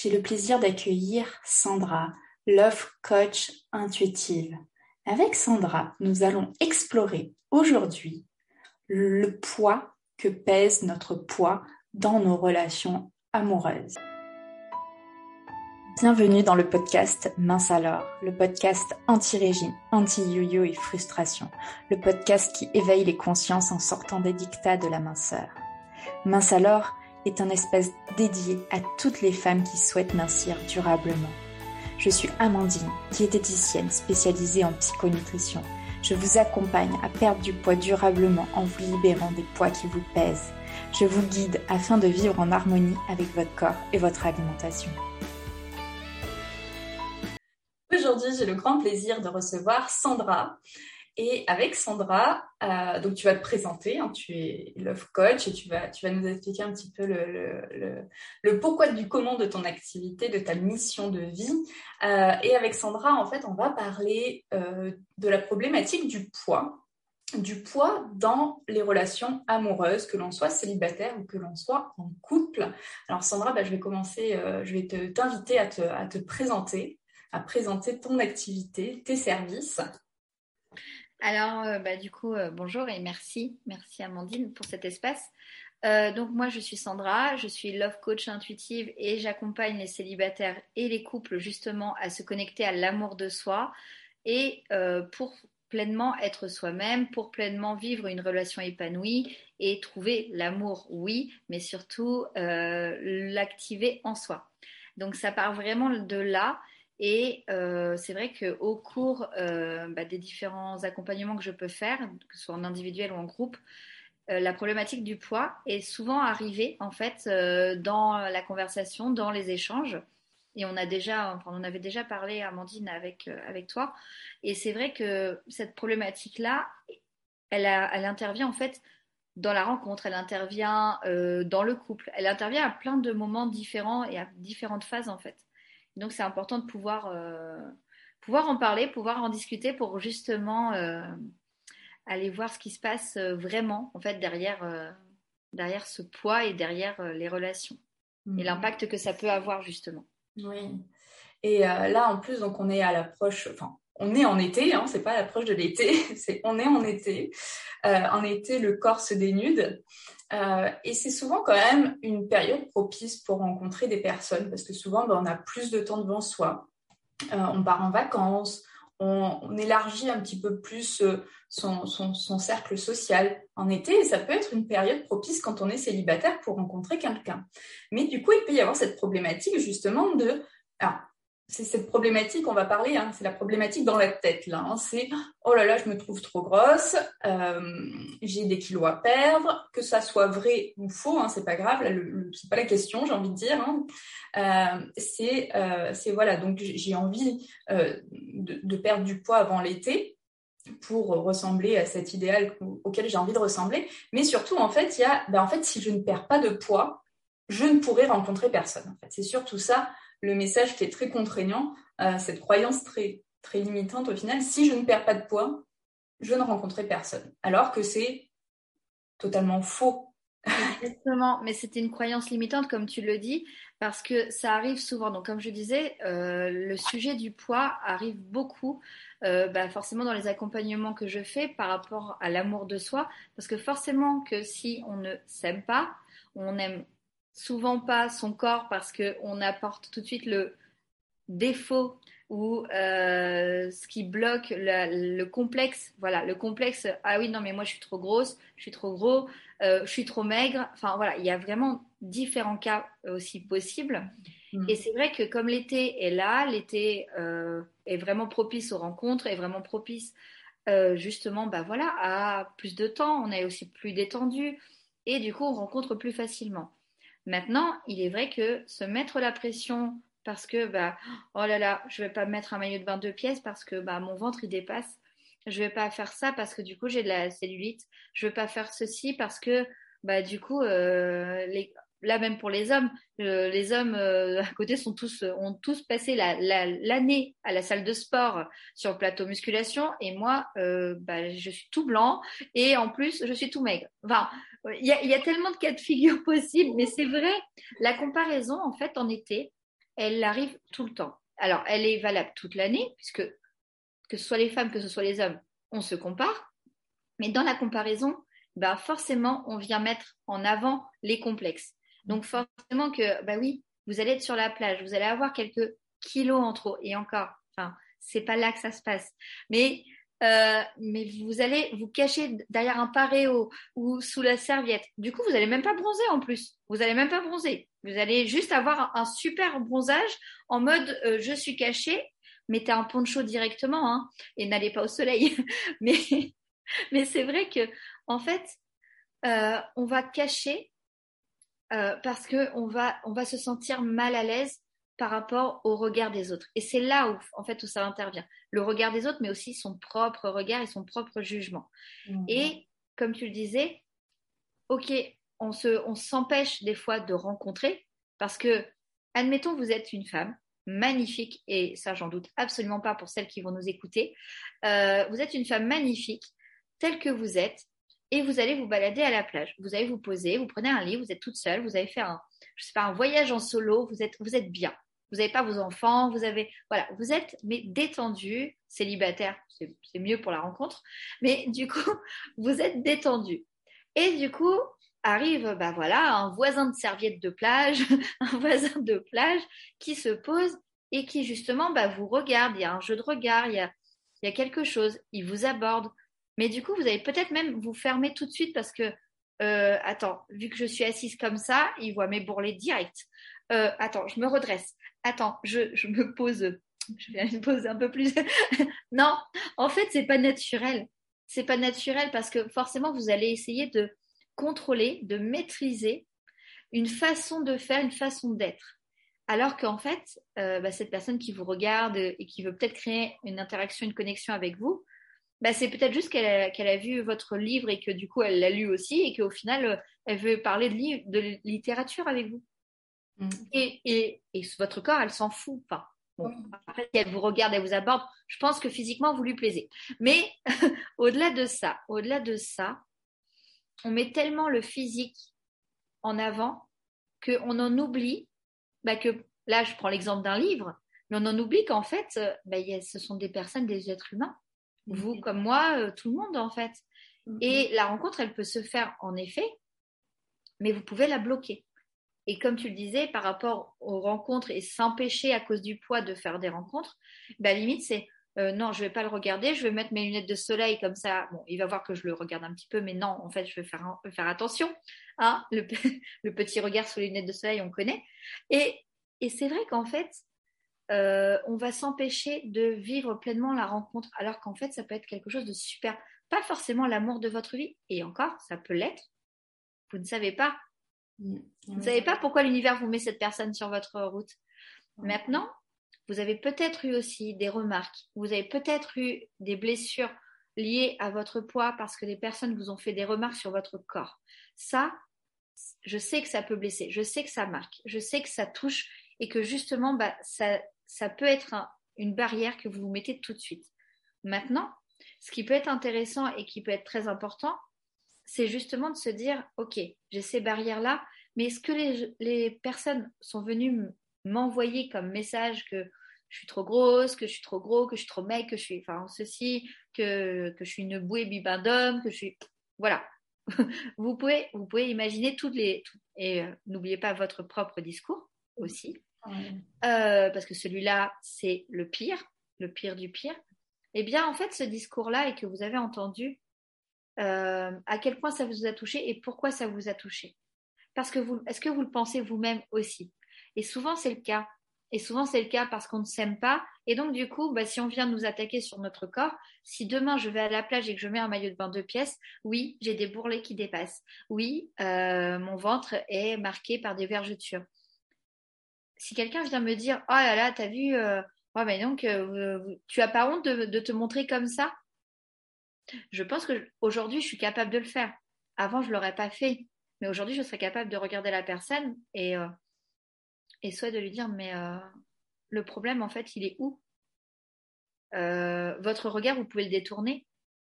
j'ai le plaisir d'accueillir Sandra, Love Coach Intuitive. Avec Sandra, nous allons explorer aujourd'hui le poids que pèse notre poids dans nos relations amoureuses. Bienvenue dans le podcast Mince alors, le podcast anti-régime, anti-yo-yo et frustration, le podcast qui éveille les consciences en sortant des dictats de la minceur. Mince alors est un espace dédié à toutes les femmes qui souhaitent mincir durablement. Je suis Amandine, diététicienne spécialisée en psychonutrition. Je vous accompagne à perdre du poids durablement en vous libérant des poids qui vous pèsent. Je vous guide afin de vivre en harmonie avec votre corps et votre alimentation. Aujourd'hui, j'ai le grand plaisir de recevoir Sandra. Et avec Sandra, euh, donc tu vas te présenter, hein, tu es love coach et tu vas, tu vas nous expliquer un petit peu le, pourquoi du comment de ton activité, de ta mission de vie. Euh, et avec Sandra, en fait, on va parler euh, de la problématique du poids, du poids dans les relations amoureuses, que l'on soit célibataire ou que l'on soit en couple. Alors Sandra, bah, je vais commencer, je vais t'inviter à te, à te présenter, à présenter ton activité, tes services. Alors, euh, bah, du coup, euh, bonjour et merci. Merci Amandine pour cet espace. Euh, donc, moi, je suis Sandra, je suis love coach intuitive et j'accompagne les célibataires et les couples justement à se connecter à l'amour de soi et pour pleinement être soi-même, pour pleinement vivre une relation épanouie et trouver l'amour, oui, mais surtout l'activer en soi. Donc, ça part vraiment de là. Et euh, c'est vrai qu'au cours euh, bah, des différents accompagnements que je peux faire, que ce soit en individuel ou en groupe, euh, la problématique du poids est souvent arrivée en fait dans la conversation, dans les échanges. Et on a déjà, enfin, on avait déjà parlé, Amandine, avec, avec toi. Et c'est vrai que cette problématique-là, elle, elle intervient en fait dans la rencontre, elle intervient dans le couple, elle intervient à plein de moments différents et à différentes phases en fait. Donc c'est important de pouvoir, euh, pouvoir en parler, pouvoir en discuter pour justement euh, aller voir ce qui se passe euh, vraiment en fait derrière, derrière ce poids et derrière les relations et mhm. l'impact que ça peut avoir justement. Oui. Et là en plus donc on est à l'approche, enfin on est en été, hein, c'est pas l'approche de l'été, c'est on est en été. en été, le corps se dénude. Euh, et c'est souvent quand même une période propice pour rencontrer des personnes parce que souvent ben, on a plus de temps devant soi. Euh, on part en vacances, on, élargit un petit peu plus euh, son, cercle social en été et ça peut être une période propice quand on est célibataire pour rencontrer quelqu'un. Mais du coup, il peut y avoir cette problématique justement de... c'est cette problématique, on va parler, hein, c'est la problématique dans la tête là. Hein, c'est oh là là, je me trouve trop grosse, euh, j'ai des kilos à perdre, que ça soit vrai ou faux, hein, c'est pas grave, là, le, c'est pas la question, j'ai envie de dire. Euh, c'est euh, c'est voilà, donc j'ai envie de, de, perdre du poids avant l'été pour ressembler à cet idéal auquel j'ai envie de ressembler, mais surtout en fait il y a, ben, en fait si je ne perds pas de poids, je ne pourrai rencontrer personne. En fait, c'est surtout ça le message qui est très contraignant, euh, cette croyance très, limitante au final, si je ne perds pas de poids, je ne rencontrerai personne. Alors que c'est totalement faux. Exactement, mais c'était une croyance limitante, comme tu le dis, parce que ça arrive souvent. Donc, comme je disais, euh, le sujet du poids arrive beaucoup, euh, bah, forcément dans les accompagnements que je fais par rapport à l'amour de soi, parce que forcément que si on ne s'aime pas, on aime souvent pas son corps parce qu'on apporte tout de suite le défaut ou euh, ce qui bloque le complexe. Voilà, le complexe. Ah oui, non, mais moi je suis trop grosse, je suis trop gros, euh, je suis trop maigre. Enfin voilà, il y a vraiment différents cas aussi possibles. Mm. Et c'est vrai que comme l'été est là, l'été euh, est vraiment propice aux rencontres, est vraiment propice justement, bah voilà, à plus de temps. On est aussi plus détendu et du coup on rencontre plus facilement. Maintenant, il est vrai que se mettre la pression parce que, bah, oh là là, je vais pas mettre un maillot de 22 pièces parce que bah, mon ventre il dépasse. Je vais pas faire ça parce que du coup j'ai de la cellulite. Je vais pas faire ceci parce que bah du coup euh, les, là même pour les hommes, euh, les hommes euh, à côté sont tous ont tous passé l'année à la salle de sport sur le plateau musculation et moi bah, je suis tout blanc et en plus je suis tout maigre. Enfin, il y, a, tellement de cas de figure possibles, mais c'est vrai, la comparaison, en fait, en été, elle arrive tout le temps. Alors, elle est valable toute l'année, puisque que ce soit les femmes, que ce soit les hommes, on se compare. Mais dans la comparaison, bah forcément, on vient mettre en avant les complexes. Donc forcément que, bah oui, vous allez être sur la plage, vous allez avoir quelques kilos en trop. Et encore, enfin, c'est pas là que ça se passe. Mais euh, mais vous allez vous cacher derrière un paréo ou sous la serviette. Du coup, vous n'allez même pas bronzer en plus. Vous n'allez même pas bronzer. Vous allez juste avoir un, super bronzage en mode euh, je suis caché, mettez un poncho directement hein, et n'allez pas au soleil. mais mais c'est vrai que en fait, euh, on va cacher parce que on va on va se sentir mal à l'aise par rapport au regard des autres. Et c'est là où, en fait, où ça intervient. Le regard des autres, mais aussi son propre regard et son propre jugement. Mhm. Et comme tu le disais, ok, on se, on s'empêche des fois de rencontrer parce que, admettons, vous êtes une femme magnifique, et ça, j'en doute absolument pas pour celles qui vont nous écouter. Euh, vous êtes une femme magnifique, telle que vous êtes, et vous allez vous balader à la plage. Vous allez vous poser, vous prenez un lit, vous êtes toute seule, vous allez faire un, je sais pas, un voyage en solo, vous êtes, vous êtes bien vous n'avez pas vos enfants, vous avez, voilà, vous êtes mais détendu, célibataire, c'est mieux pour la rencontre, mais du coup, vous êtes détendu. Et du coup, arrive, bah voilà, un voisin de serviette de plage, un voisin de plage qui se pose et qui justement, bah, vous regarde, il y a un jeu de regard, il y a, il y a quelque chose, il vous aborde. Mais du coup, vous allez peut-être même vous fermer tout de suite parce que, euh, attends, vu que je suis assise comme ça, il voit mes bourrelets direct. Euh, attends, je me redresse attends, je, me pose, je vais me poser un peu plus. non, en fait, c'est pas naturel. C'est pas naturel parce que forcément, vous allez essayer de contrôler, de maîtriser une façon de faire, une façon d'être. Alors qu'en fait, euh, bah, cette personne qui vous regarde et qui veut peut-être créer une interaction, une connexion avec vous, bah, c'est peut-être juste qu'elle a, vu votre livre et que du coup, elle l'a lu aussi et qu'au final, elle veut parler de, de littérature avec vous. Mm. Et, et, et, votre corps, elle s'en fout pas. Bon, après, si elle vous regarde, elle vous aborde, je pense que physiquement, vous lui plaisez. Mais au-delà de ça, au-delà de ça, on met tellement le physique en avant qu'on en oublie bah, que, là, je prends l'exemple d'un livre, mais on en oublie qu'en fait, euh, bah, ce sont des personnes, des êtres humains. Vous comme moi, euh, tout le monde, en fait. Mm-hmm. Et la rencontre, elle peut se faire, en effet, mais vous pouvez la bloquer. Et comme tu le disais, par rapport aux rencontres et s'empêcher à cause du poids de faire des rencontres, bah, limite, c'est euh, non, je vais pas le regarder, je vais mettre mes lunettes de soleil comme ça. Bon, il va voir que je le regarde un petit peu, mais non, en fait, je vais faire, faire attention. Hein, le, petit regard sous les lunettes de soleil, on connaît. Et, et c'est vrai qu'en fait, euh, on va s'empêcher de vivre pleinement la rencontre, alors qu'en fait, ça peut être quelque chose de super. Pas forcément l'amour de votre vie, et encore, ça peut l'être. Vous ne savez pas. Mm. Vous ne savez pas pourquoi l'univers vous met cette personne sur votre route. Maintenant, vous avez peut-être eu aussi des remarques, vous avez peut-être eu des blessures liées à votre poids parce que des personnes vous ont fait des remarques sur votre corps. Ça, je sais que ça peut blesser, je sais que ça marque, je sais que ça touche et que justement, bah, ça, ça peut être une barrière que vous vous mettez tout de suite. Maintenant, ce qui peut être intéressant et qui peut être très important, c'est justement de se dire, OK, j'ai ces barrières-là, mais est-ce que les, personnes sont venues m'envoyer comme message que je suis trop grosse, que je suis trop gros, que je suis trop mec, que je suis, enfin, ceci, que, que je suis une bouée bibin d'homme, que je suis, voilà. vous pouvez, vous pouvez imaginer toutes les, et euh, n'oubliez pas votre propre discours aussi, euh, parce que celui-là, c'est le pire, le pire du pire. Eh bien, en fait, ce discours-là et que vous avez entendu, euh, à quel point ça vous a touché et pourquoi ça vous a touché? Parce que vous, est-ce que vous le pensez vous-même aussi? Et souvent c'est le cas. Et souvent c'est le cas parce qu'on ne s'aime pas. Et donc du coup, bah, si on vient nous attaquer sur notre corps, si demain je vais à la plage et que je mets un maillot de bain de pièces, oui, j'ai des bourrelets qui dépassent. Oui, euh, mon ventre est marqué par des vergetures. Si quelqu'un vient me dire, oh là là, t'as vu, euh, mais donc tu as pas honte de te montrer comme ça? Je pense que aujourd'hui, je suis capable de le faire. Avant, je ne l'aurais pas fait. Mais aujourd'hui, je serais capable de regarder la personne et, euh, et soit de lui dire, mais euh, le problème, en fait, il est où? Euh, Votre regard, vous pouvez le détourner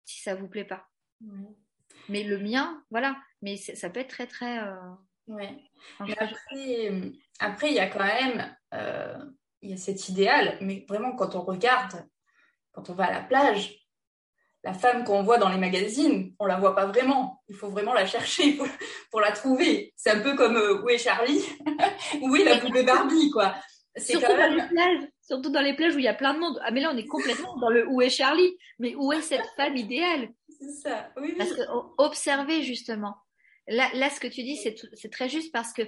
si ça ne vous plaît pas. Mais le mien, voilà. Mais ça peut être très, très... Ouais. Après, après, il y a quand même il y a cet idéal, mais vraiment quand on regarde, quand on va à la plage, la femme qu'on voit dans les magazines, on la voit pas vraiment. Il faut vraiment la chercher pour, la trouver. C'est un peu comme euh, où est Charlie Où est la poupée Barbie, quoi? Surtout, dans les plages, surtout dans les plages où il y a plein de monde. Ah, mais là, on est complètement dans le où est Charlie? Mais où est cette femme idéale? C'est ça, oui. Parce que observez justement. Là, là, ce que tu dis, c'est très juste parce que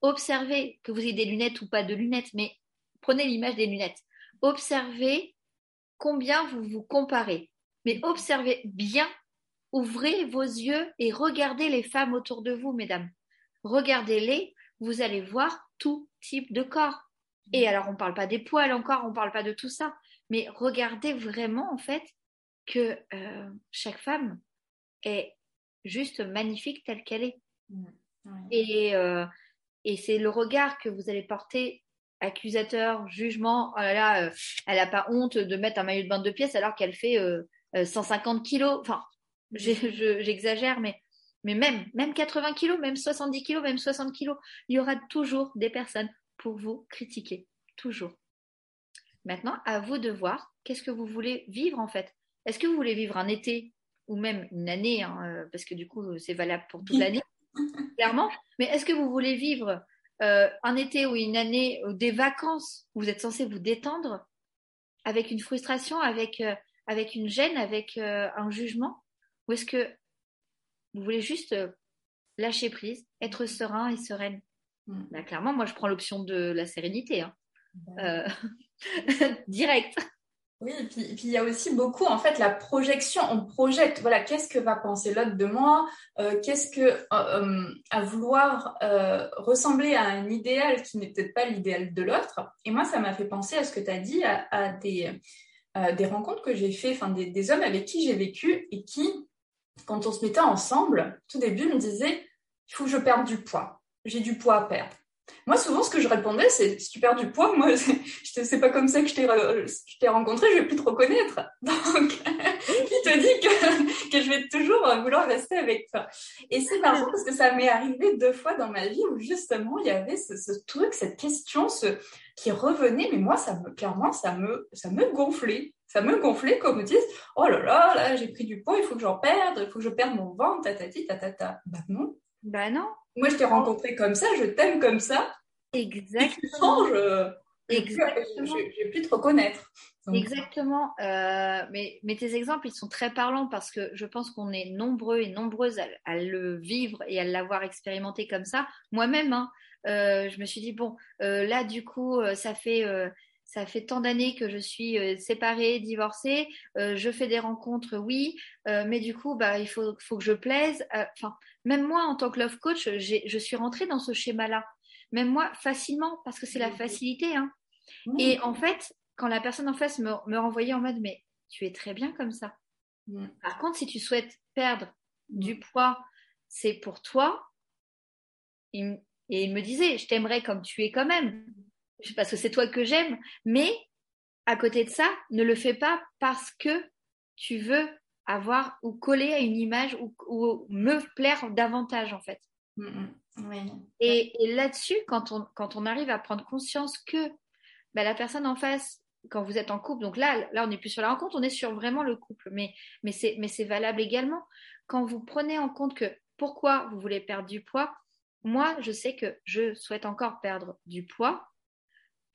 observez que vous ayez des lunettes ou pas de lunettes, mais prenez l'image des lunettes. Observez combien vous vous comparez. Mais observez bien, ouvrez vos yeux et regardez les femmes autour de vous, mesdames. Regardez-les, vous allez voir tout type de corps. Et alors, on ne parle pas des poils encore, on ne parle pas de tout ça, mais regardez vraiment, en fait, que euh, chaque femme est juste magnifique telle qu'elle est. Mmh. Et, euh, et c'est le regard que vous allez porter accusateur, jugement, oh là là, euh, elle n'a pas honte de mettre un maillot de bain de pièces alors qu'elle fait 150 kilos. Enfin, mmh. j'exagère, mais, mais même, même 80 kilos, même 70 kilos, même 60 kilos, il y aura toujours des personnes pour vous critiquer. Toujours. Maintenant, à vous de voir qu'est-ce que vous voulez vivre en fait. Est-ce que vous voulez vivre un été ou même une année, hein, euh, parce que du coup c'est valable pour toute l'année, clairement, mais est-ce que vous voulez vivre euh, un été ou une année, ou des vacances où vous êtes censé vous détendre avec une frustration, avec, euh, avec une gêne, avec un jugement? Ou est-ce que vous voulez juste lâcher prise, être serein et sereine? Mm. Bah, clairement, moi, je prends l'option de la sérénité. Hein. Euh, direct. Oui, et puis, il y a aussi beaucoup, en fait, la projection. On projette, voilà, qu'est-ce que va penser l'autre de moi euh, Qu'est-ce que, euh, à vouloir ressembler à un idéal qui n'est peut-être pas l'idéal de l'autre. Et moi, ça m'a fait penser à ce que tu as dit, à, des, des rencontres que j'ai fait, enfin, des, des, hommes avec qui j'ai vécu et qui, quand on se mettait ensemble, tout début, me disaient, il faut que je perde du poids j'ai du poids à perdre. Moi, souvent, ce que je répondais, c'est si tu perds du poids, moi, c'est pas comme ça que je t'ai rencontré, je vais plus te reconnaître. Donc, qui te dit que, que je vais toujours vouloir rester avec toi? Et c'est marrant parce que ça m'est arrivé deux fois dans ma vie où justement il y avait ce, ce truc, cette question, ce qui revenait, mais moi, ça me, clairement, ça me, ça me gonflait. Ça me gonflait comme me disent, oh là là, là, j'ai pris du poids, il faut que j'en perde, il faut que je perde mon ventre, tatati, tatata. Bah non. Bah non. Moi, je t'ai rencontré comme ça, je t'aime comme ça. Exactement. tu changes. Exactement. Je vais plus te reconnaître. Exactement. Euh, mais, mais, tes exemples, ils sont très parlants parce que je pense qu'on est nombreux et nombreuses à, le vivre et à l'avoir expérimenté comme ça. Moi-même, hein, euh, je me suis dit, bon, euh, là, du coup, ça fait ça fait tant d'années que je suis euh, séparée, divorcée, euh, je fais des rencontres, oui, euh, mais du coup, bah, il faut, faut que je plaise. Enfin, même moi, en tant que love coach, je suis rentrée dans ce schéma-là. Même moi, facilement, parce que c'est la facilité. Hein. Et en fait, quand la personne en face me, me renvoyait en mode, mais tu es très bien comme ça. Par contre, si tu souhaites perdre du poids, c'est pour toi. et il me disait, je t'aimerais comme tu es quand même parce que c'est toi que j'aime, mais à côté de ça, ne le fais pas parce que tu veux avoir ou coller à une image ou, me plaire davantage en fait. Mm, mm. Et, là-dessus, quand on, quand on arrive à prendre conscience que bah, la personne en face, quand vous êtes en couple, donc là, là on n'est plus sur la rencontre, on est sur vraiment le couple, mais, mais c'est valable également. Quand vous prenez en compte que pourquoi vous voulez perdre du poids, moi, je sais que je souhaite encore perdre du poids,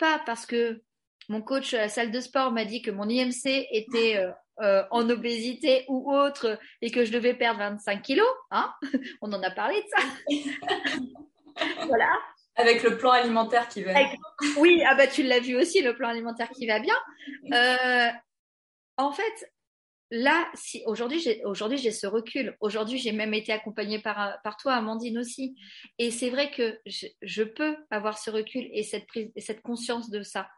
pas parce que mon coach à la salle de sport m'a dit que mon IMC était euh, euh, en obésité ou autre et que je devais perdre 25 kilos. Hein On en a parlé de ça. voilà. Avec le plan alimentaire qui va bien. Oui, ah bah tu l'as vu aussi, le plan alimentaire qui va bien. Euh, en fait, là, aujourd'hui j'ai aujourd'hui j'ai ce recul. Aujourd'hui, j'ai même été accompagnée par par toi, Amandine aussi. Et c'est vrai que je, peux avoir ce recul et cette prise et cette conscience de ça.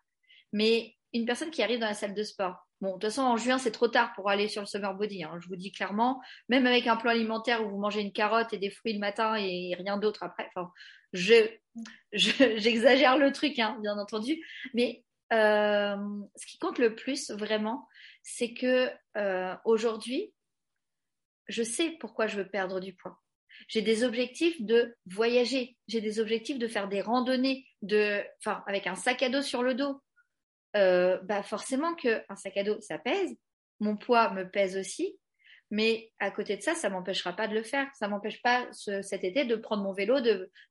Mais une personne qui arrive dans la salle de sport, bon, de toute façon en juin c'est trop tard pour aller sur le summer body. Hein, je vous dis clairement, même avec un plan alimentaire où vous mangez une carotte et des fruits le matin et rien d'autre après. Enfin, je j'exagère le truc, hein, bien entendu. Mais euh, ce qui compte le plus vraiment, c'est que euh, aujourd'hui, je sais pourquoi je veux perdre du poids. J'ai des objectifs de voyager, j'ai des objectifs de faire des randonnées, de, enfin, avec un sac à dos sur le dos. euh, bah forcément qu'un sac à dos, ça pèse. Mon poids me pèse aussi. Mais à côté de ça, ça m'empêchera pas de le faire. Ça m'empêche pas cet été de prendre mon vélo,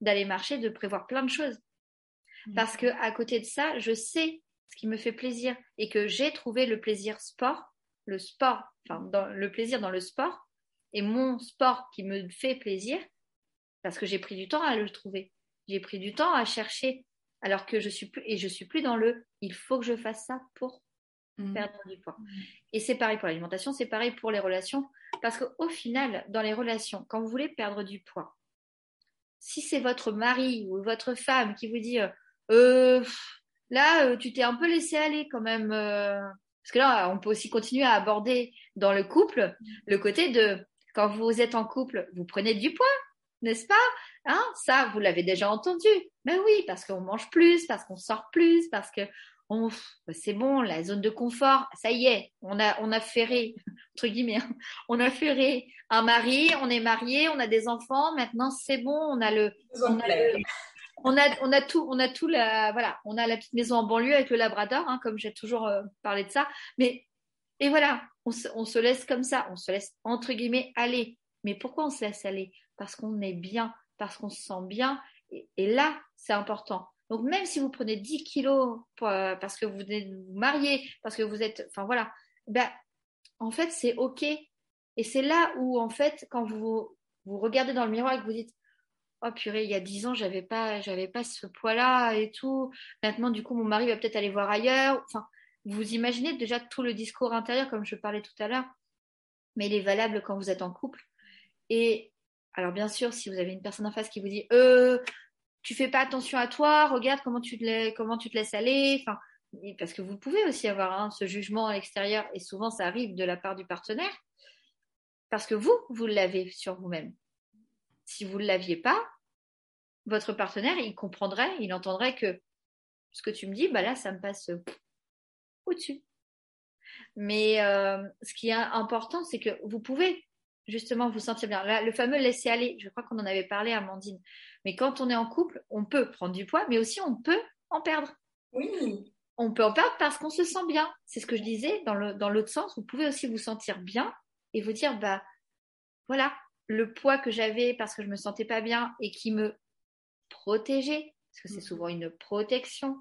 d'aller marcher, de prévoir plein de choses. Mmh. Parce que à côté de ça, je sais ce qui me fait plaisir et que j'ai trouvé le plaisir sport, le sport, enfin le plaisir dans le sport et mon sport qui me fait plaisir parce que j'ai pris du temps à le trouver. J'ai pris du temps à chercher alors que je suis plus et je suis plus dans le il faut que je fasse ça pour mmh. perdre du poids. Mmh. Et c'est pareil pour l'alimentation, c'est pareil pour les relations parce qu'au final dans les relations quand vous voulez perdre du poids si c'est votre mari ou votre femme qui vous dit euh, là euh, tu t'es un peu laissé aller quand même euh, parce que là on peut aussi continuer à aborder dans le couple le côté de quand vous êtes en couple vous prenez du poids n'est-ce pas? Hein, ça, vous l'avez déjà entendu. Mais ben oui, parce qu'on mange plus, parce qu'on sort plus, parce que c'est bon, la zone de confort, ça y est, on a, on a ferré, entre guillemets, hein. on a ferré un mari, on est marié, on a des enfants, maintenant c'est bon, on a le, on a, on a, tout, on a tout la, voilà, on a la petite maison en banlieue avec le Labrador, hein, comme j'ai toujours euh, parlé de ça, mais, et voilà, on se, on se laisse comme ça, on se laisse, entre guillemets, aller. Mais pourquoi on se laisse aller? Parce qu'on est bien, parce qu'on se sent bien. Et, là, c'est important. Donc, même si vous prenez 10 kilos euh, parce que vous êtes marié, parce que vous êtes. Enfin, voilà. Ben, en fait, c'est OK. Et c'est là où, en fait, quand vous vous regardez dans le miroir et que vous dites Oh purée, il y a 10 ans, j'avais pas, j'avais pas ce poids-là et tout. Maintenant, du coup, mon mari va peut-être aller voir ailleurs. Vous imaginez déjà tout le discours intérieur, comme je parlais tout à l'heure, mais il est valable quand vous êtes en couple. Et alors bien sûr, si vous avez une personne en face qui vous dit euh, tu fais pas attention à toi, regarde comment tu te, laisses aller, parce que vous pouvez aussi avoir hein, ce jugement à l'extérieur et souvent ça arrive de la part du partenaire parce que vous, vous l'avez sur vous-même. Si vous ne l'aviez pas, votre partenaire, il comprendrait, il entendrait que ce que tu me dis, bah là, ça me passe au-dessus. Mais euh, ce qui est important, c'est que vous pouvez justement vous sentir bien. le fameux laisser aller, je crois qu'on en avait parlé, Amandine. Mais quand on est en couple, on peut prendre du poids, mais aussi on peut en perdre. Oui. On peut en perdre parce qu'on se sent bien. C'est ce que je disais dans l'autre dans sens. Vous pouvez aussi vous sentir bien et vous dire, bah voilà, le poids que j'avais parce que je me sentais pas bien et qui me protégeait, parce que c'est mm. souvent une protection.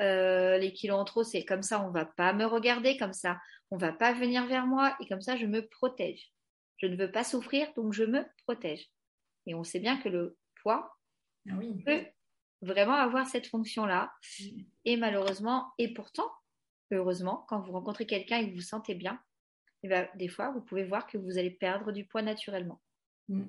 Euh, les kilos en trop, c'est comme ça, on va pas me regarder, comme ça, on va pas venir vers moi et comme ça, je me protège. Je ne veux pas souffrir, donc je me protège. Et on sait bien que le poids ah peut vraiment avoir cette fonction-là. Et malheureusement, et pourtant, heureusement, quand vous rencontrez quelqu'un et que vous vous sentez bien, eh ben, des fois, vous pouvez voir que vous allez perdre du poids naturellement. Mm.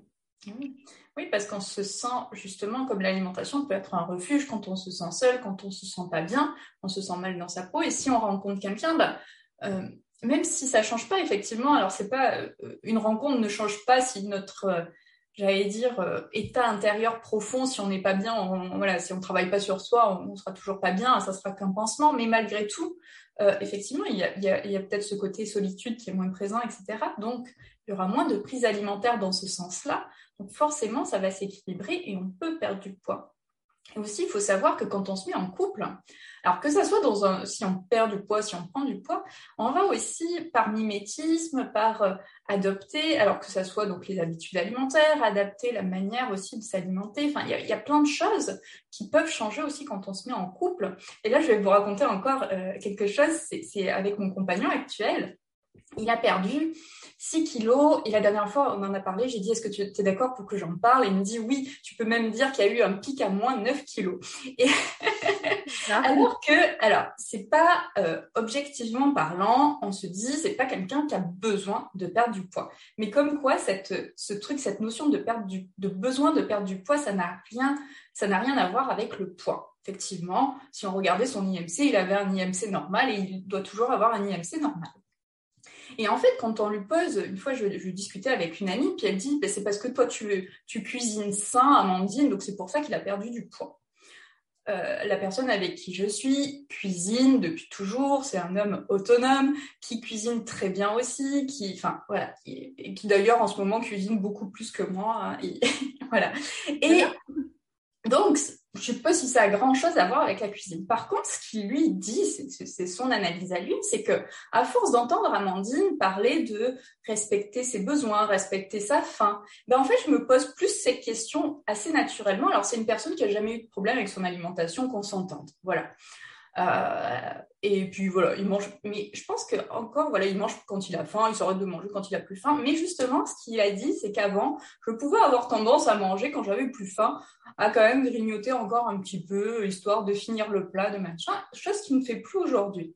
Oui, parce qu'on se sent justement comme l'alimentation peut être un refuge quand on se sent seul, quand on se sent pas bien, on se sent mal dans sa peau. Et si on rencontre quelqu'un, bah, euh, même si ça change pas effectivement, alors c'est pas euh, une rencontre ne change pas si notre euh, j'allais dire état intérieur profond, si on n'est pas bien, on, voilà, si on travaille pas sur soi, on, ne sera toujours pas bien, ça sera qu'un pansement. Mais malgré tout, effectivement, il y a, y a, y a peut-être ce côté solitude qui est moins présent, etc. Donc il y aura moins de prise alimentaire dans ce sens-là. Donc forcément, ça va s'équilibrer et on peut perdre du poids. Aussi, il faut savoir que quand on se met en couple, alors que ça soit dans un, si on perd du poids, si on prend du poids, on va aussi par mimétisme, par euh, adopter, alors que ça soit donc les habitudes alimentaires, adapter la manière aussi de s'alimenter. Enfin, il y, a plein de choses qui peuvent changer aussi quand on se met en couple. Et là, je vais vous raconter encore euh, quelque chose. C'est avec mon compagnon actuel. Il a perdu 6 kilos. Et la dernière fois, on en a parlé, j'ai dit, est-ce que tu es d'accord pour que j'en parle? Et il me dit, oui, tu peux même dire qu'il y a eu un pic à moins 9 kilos. Et alors que, alors, c'est pas euh, objectivement parlant, on se dit, c'est pas quelqu'un qui a besoin de perdre du poids. Mais comme quoi, cette, ce truc, cette notion de perdre du, de besoin de perdre du poids, ça n'a rien, ça n'a rien à voir avec le poids. Effectivement, si on regardait son IMC, il avait un IMC normal et il doit toujours avoir un IMC normal. Et en fait, quand on lui pose, une fois, je, discutais avec une amie, puis elle dit, ben, c'est parce que toi, tu, tu cuisines sain, Amandine, donc c'est pour ça qu'il a perdu du poids. Euh, la personne avec qui je suis cuisine depuis toujours, c'est un homme autonome qui cuisine très bien aussi, qui, enfin voilà, qui, qui d'ailleurs en ce moment cuisine beaucoup plus que moi. Hein, et, voilà. Et donc je sais pas si ça a grand chose à voir avec la cuisine. Par contre, ce qu'il lui dit, c'est son analyse à lui, c'est que à force d'entendre Amandine parler de respecter ses besoins, respecter sa faim, ben en fait, je me pose plus ces questions assez naturellement. Alors, c'est une personne qui a jamais eu de problème avec son alimentation consentante. Voilà. Euh, et puis voilà, il mange. Mais je pense que encore, voilà, il mange quand il a faim, il s'arrête de manger quand il a plus faim. Mais justement, ce qu'il a dit, c'est qu'avant, je pouvais avoir tendance à manger quand j'avais plus faim, à quand même grignoter encore un petit peu, histoire de finir le plat, de machin. Chose qui ne fait plus aujourd'hui.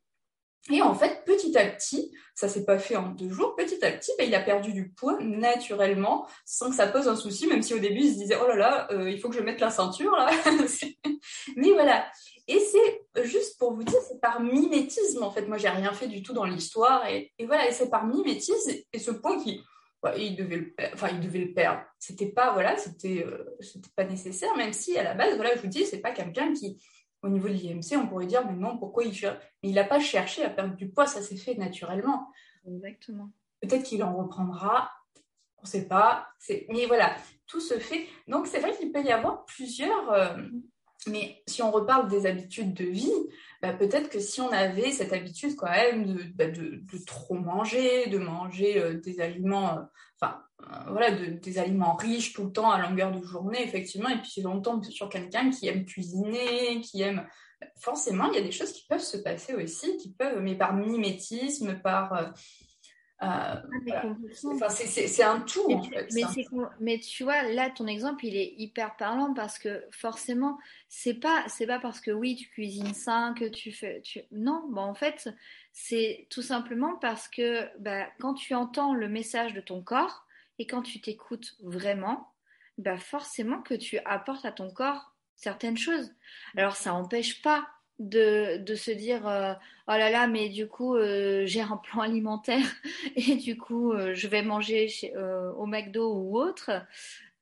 Et en fait, petit à petit, ça s'est pas fait en deux jours, petit à petit, ben, il a perdu du poids naturellement, sans que ça pose un souci, même si au début, il se disait, oh là là, euh, il faut que je mette la ceinture, là. Mais voilà. Et c'est juste pour vous dire, c'est par mimétisme, en fait. Moi, j'ai rien fait du tout dans l'histoire. Et, voilà, et c'est par mimétisme. Et, ce poids qui, il devait le perdre. Enfin, il devait le perdre. C'était pas, voilà, c'était, euh, c'était pas nécessaire, même si à la base, voilà, je vous dis, c'est pas quelqu'un qui, au niveau de l'IMC, on pourrait dire, mais non, pourquoi il fait il n'a pas cherché à perdre du poids, ça s'est fait naturellement. Exactement. Peut-être qu'il en reprendra, on ne sait pas. Mais voilà, tout se fait. Donc, c'est vrai qu'il peut y avoir plusieurs. Euh, mais si on reparle des habitudes de vie, bah, peut-être que si on avait cette habitude quand même de, bah, de, trop manger, de manger euh, des aliments, euh, enfin voilà, des aliments riches tout le temps à longueur de journée, effectivement, et puis on tombe sur quelqu'un qui aime cuisiner, qui aime forcément, il y a des choses qui peuvent se passer aussi, qui peuvent, mais par mimétisme, par, euh, ah, c'est un tout. Mais, en fait, mais, mais, tu vois, là, ton exemple, il est hyper parlant parce que forcément, c'est pas, c'est pas parce que oui, tu cuisines sain que tu fais. Tu... Non, bah, en fait, c'est tout simplement parce que bah, quand tu entends le message de ton corps et quand tu t'écoutes vraiment, bah, forcément que tu apportes à ton corps certaines choses. Alors, ça n'empêche pas de, de, se dire euh, oh là là mais du coup euh, j'ai un plan alimentaire et du coup euh, je vais manger chez, au McDo ou autre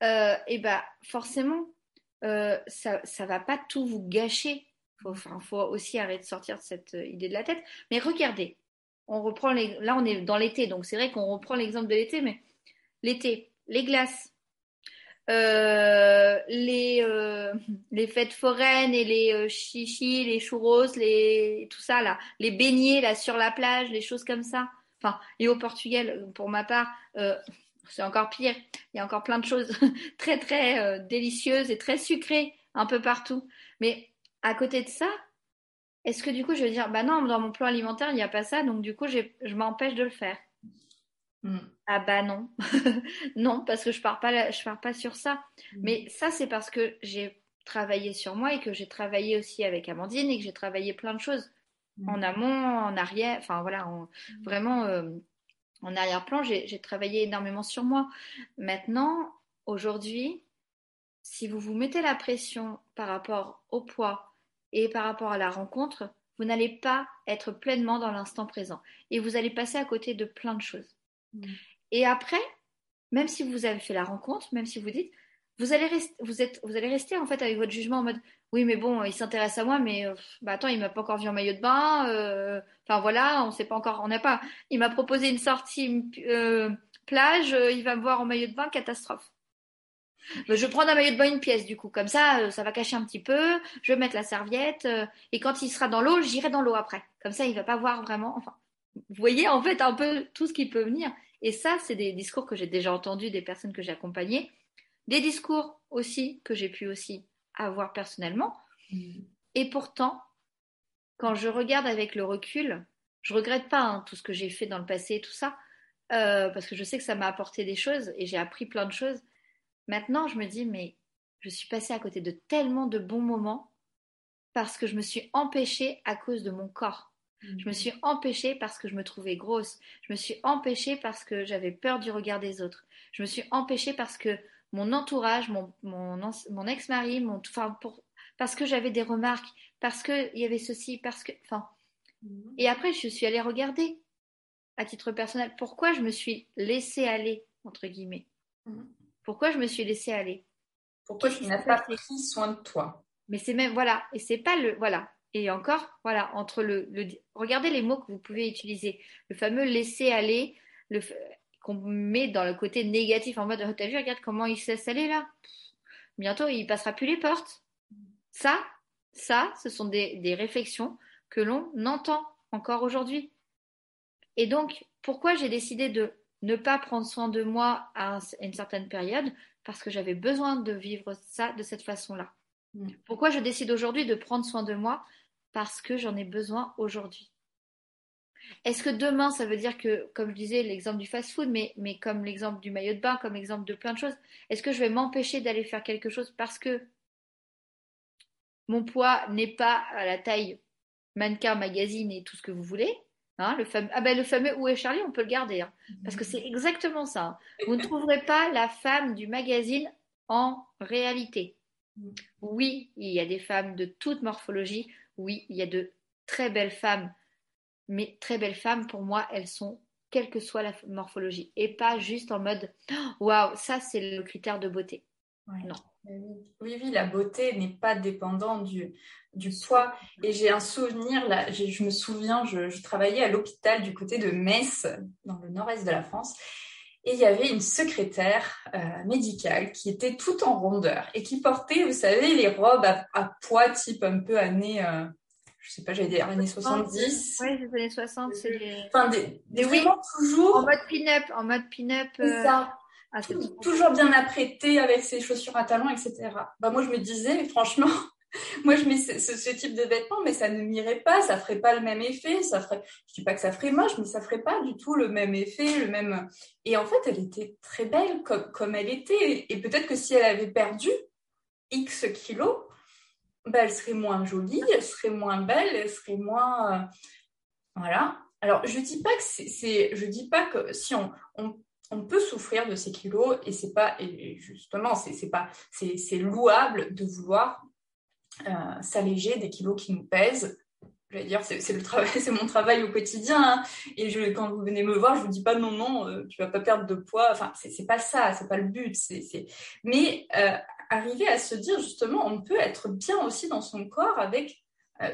et bah forcément ça ça va pas tout vous gâcher. Faut faut aussi arrêter de sortir cette idée de la tête. Mais regardez on reprend les là on est dans l'été donc c'est vrai qu'on reprend l'exemple de l'été mais l'été les glaces euh, les, euh, les fêtes foraines et les euh, chichis, les churros, les, tout ça là, les beignets là sur la plage, les choses comme ça. Enfin, et au Portugal, pour ma part, c'est encore pire. Il y a encore plein de choses très très délicieuses et très sucrées un peu partout. Mais à côté de ça, est-ce que du coup je vais dire, bah non, dans mon plan alimentaire, il n'y a pas ça, donc du coup je m'empêche de le faire. Mm. Ah bah non, non parce que je pars pas, je pars pas sur ça. Mm. Mais ça c'est parce que j'ai travaillé sur moi et que j'ai travaillé aussi avec Amandine et que j'ai travaillé plein de choses mm. en amont, en arrière, enfin voilà, vraiment euh, en arrière-plan, j'ai travaillé énormément sur moi. Maintenant, aujourd'hui, si vous vous mettez la pression par rapport au poids et par rapport à la rencontre, vous n'allez pas être pleinement dans l'instant présent et vous allez passer à côté de plein de choses. Mm. Et après, même si vous avez fait la rencontre, même si vous dites, vous allez rester, en fait avec votre jugement en mode, oui, mais bon, il s'intéresse à moi, mais euh, bah attends, il m'a pas encore vu en maillot de bain. Euh, enfin voilà, on sait pas encore, on n'a pas. Il m'a proposé une sortie euh, plage, il va me voir en maillot de bain, catastrophe. Je vais prendre un maillot de bain une pièce du coup, comme ça, ça va cacher un petit peu. Je vais mettre la serviette et quand il sera dans l'eau, j'irai dans l'eau après. Comme ça, il va pas voir vraiment. Enfin, vous voyez en fait un peu tout ce qui peut venir. Et ça, c'est des discours que j'ai déjà entendus des personnes que j'ai accompagnées, des discours aussi que j'ai pu aussi avoir personnellement. Mm. Et pourtant, quand je regarde avec le recul, je regrette pas hein, tout ce que j'ai fait dans le passé et tout ça, euh, parce que je sais que ça m'a apporté des choses et j'ai appris plein de choses. Maintenant, je me dis, mais je suis passée à côté de tellement de bons moments parce que je me suis empêchée à cause de mon corps. Je me suis empêchée parce que je me trouvais grosse. Je me suis empêchée parce que j'avais peur du regard des autres. Je me suis empêchée parce que mon entourage, mon, mon, ex-mari, mon, enfin, pour, parce que j'avais des remarques, parce qu'il y avait ceci, parce que. Enfin. Et après, je suis allée regarder, à titre personnel, pourquoi je me suis laissée aller, entre guillemets? Pourquoi je me suis laissée aller? Pourquoi tu n'as pas pris soin de toi? Mais c'est même, voilà, et c'est pas le. Voilà, et encore, voilà, entre le, regardez les mots que vous pouvez utiliser. Le fameux laisser aller, le qu'on met dans le côté négatif en mode, oh, t'as vu, regarde comment il se laisse aller là. Bientôt, il passera plus les portes. Ça, ça, ce sont des, des réflexions que l'on entend encore aujourd'hui. Et donc, pourquoi j'ai décidé de ne pas prendre soin de moi à une certaine période? Parce que j'avais besoin de vivre ça de cette façon-là. Mm. Pourquoi je décide aujourd'hui de prendre soin de moi Parce que j'en ai besoin aujourd'hui. Est-ce que demain, ça veut dire que, comme je disais, l'exemple du fast-food, mais, mais comme l'exemple du maillot de bain, comme l'exemple de plein de choses, est-ce que je vais m'empêcher d'aller faire quelque chose parce que mon poids n'est pas à la taille mannequin, magazine et tout ce que vous voulez Hein, le fameux, ah ben le fameux Où est Charlie, on peut le garder. Hein, parce que c'est exactement ça. Hein. Vous ne trouverez pas la femme du magazine en réalité. Oui, il y a des femmes de toute morphologie. Oui, il y a de très belles femmes. Mais très belles femmes, pour moi, elles sont quelle que soit la morphologie. Et pas juste en mode waouh, ça c'est le critère de beauté. Non. Oui, oui, la beauté n'est pas dépendante du, du poids. Et j'ai un souvenir, là, je me souviens, je, travaillais à l'hôpital du côté de Metz, dans le nord-est de la France, et il y avait une secrétaire euh, médicale qui était toute en rondeur et qui portait, vous savez, les robes à, poids type un peu années, euh, je sais pas, j'allais dire années 70. Oui, les années 60, c'est des... Enfin, des, des vraiment toujours... En mode pin-up, en mode pin-up. Euh... ça. Ah, toujours bien apprêté avec ses chaussures à talons, etc. Bah, moi, je me disais, franchement, moi, je mets ce, type de vêtements, mais ça ne m'irait pas, ça ferait pas le même effet, ça ferait, je dis pas que ça ferait moche, mais ça ferait pas du tout le même effet, le même, et en fait, elle était très belle comme, elle était, et peut-être que si elle avait perdu X kilos, bah, elle serait moins jolie, elle serait moins belle, elle serait moins, euh, voilà. Alors, je dis pas que c'est, je dis pas que si on, peut souffrir de ces kilos et c'est pas justement c'est pas c'est louable de vouloir euh, s'alléger des kilos qui nous pèsent. Je vais dire, c'est le travail, c'est mon travail au quotidien. Hein. Et je, quand vous venez me voir, je vous dis pas non, non, euh, tu vas pas perdre de poids. Enfin, c'est pas ça, c'est pas le but. C'est, mais euh, arriver à se dire justement, on peut être bien aussi dans son corps avec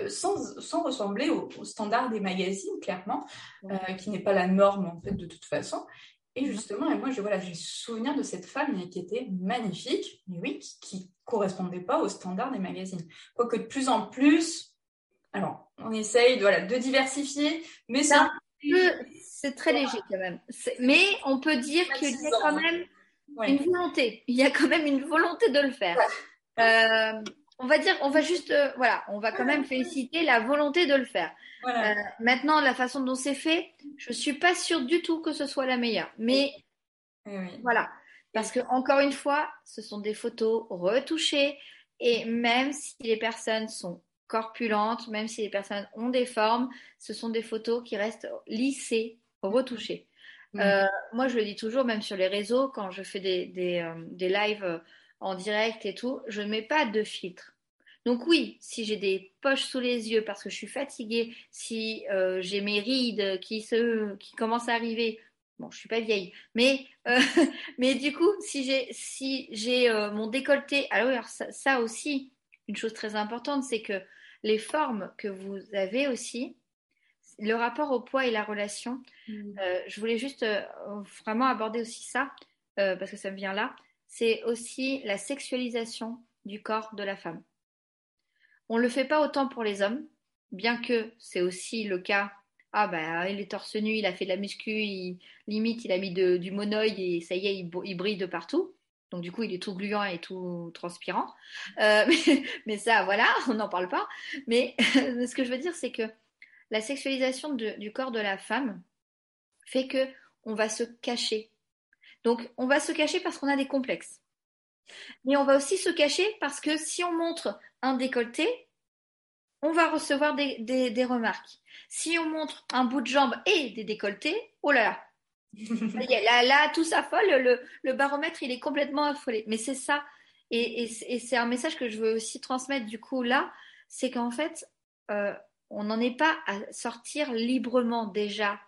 sans, sans, ressembler au, standard des magazines, clairement, qui n'est pas la norme en fait de toute façon. Et justement, et moi, je, voilà, j'ai souvenir de cette femme qui était magnifique, mais oui, qui, ne correspondait pas aux standards des magazines. Quoique de plus en plus, alors, on essaye de, voilà, de diversifier, mais c'est c'est très léger quand même. Mais on peut dire qu'il y a quand même une volonté. Il y a quand même une volonté de le faire. Euh, on va dire, on va juste, euh, voilà, on va quand même féliciter la volonté de le faire. Euh, maintenant, la façon dont c'est fait, je suis pas sûre du tout que ce soit la meilleure. Mais voilà, parce que encore une fois, ce sont des photos retouchées et même si les personnes sont corpulentes, même si les personnes ont des formes, ce sont des photos qui restent lissées, retouchées. Euh, moi, je le dis toujours, même sur les réseaux, quand je fais des, des, des lives en direct et tout, je ne mets pas de filtre. Donc oui, si j'ai des poches sous les yeux parce que je suis fatiguée, si euh, j'ai mes rides qui, se, qui commencent à arriver, bon, je suis pas vieille, mais, euh, mais du coup, si j'ai si j'ai euh, mon décolleté, alors, ça, aussi, une chose très importante, c'est que les formes que vous avez aussi, le rapport au poids et la relation, mmh. je voulais juste vraiment aborder aussi ça, parce que ça me vient là, c'est aussi la sexualisation du corps de la femme. On ne le fait pas autant pour les hommes, bien que c'est aussi le cas. Ah ben, il est torse nu, il a fait de la muscu, il, limite il a mis du monoï et ça y est, il, brille de partout. Donc du coup, il est tout gluant et tout transpirant. Euh, mais, ça, voilà, on n'en parle pas. Mais ce que je veux dire, c'est que la sexualisation du corps de la femme fait que on va se cacher donc, on va se cacher parce qu'on a des complexes. Mais on va aussi se cacher parce que si on montre un décolleté, on va recevoir des, remarques. Si on montre un bout de jambe et des décolletés, oh là là, là, là tout s'affole, le, baromètre, il est complètement affolé. Mais c'est ça, et, c'est un message que je veux aussi transmettre du coup là, c'est qu'en fait, euh, on n'en est pas à sortir librement déjà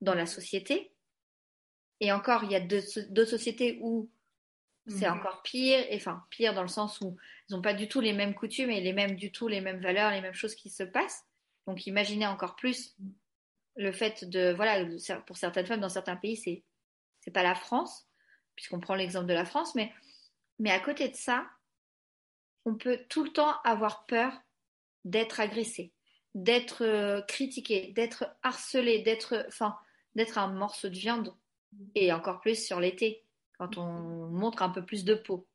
dans la société, et encore, il y a deux, sociétés où c'est mhm. encore pire, et, enfin pire dans le sens où ils n'ont pas du tout les mêmes coutumes et les mêmes du tout les mêmes valeurs, les mêmes choses qui se passent. Donc imaginez encore plus le fait de voilà pour certaines femmes dans certains pays c'est c'est pas la France puisqu'on prend l'exemple de la France, mais mais à côté de ça, on peut tout le temps avoir peur d'être agressé, d'être euh, critiqué, d'être harcelé, d'être, enfin, d'être un morceau de viande. Et encore plus sur l'été, quand on montre un peu plus de peau.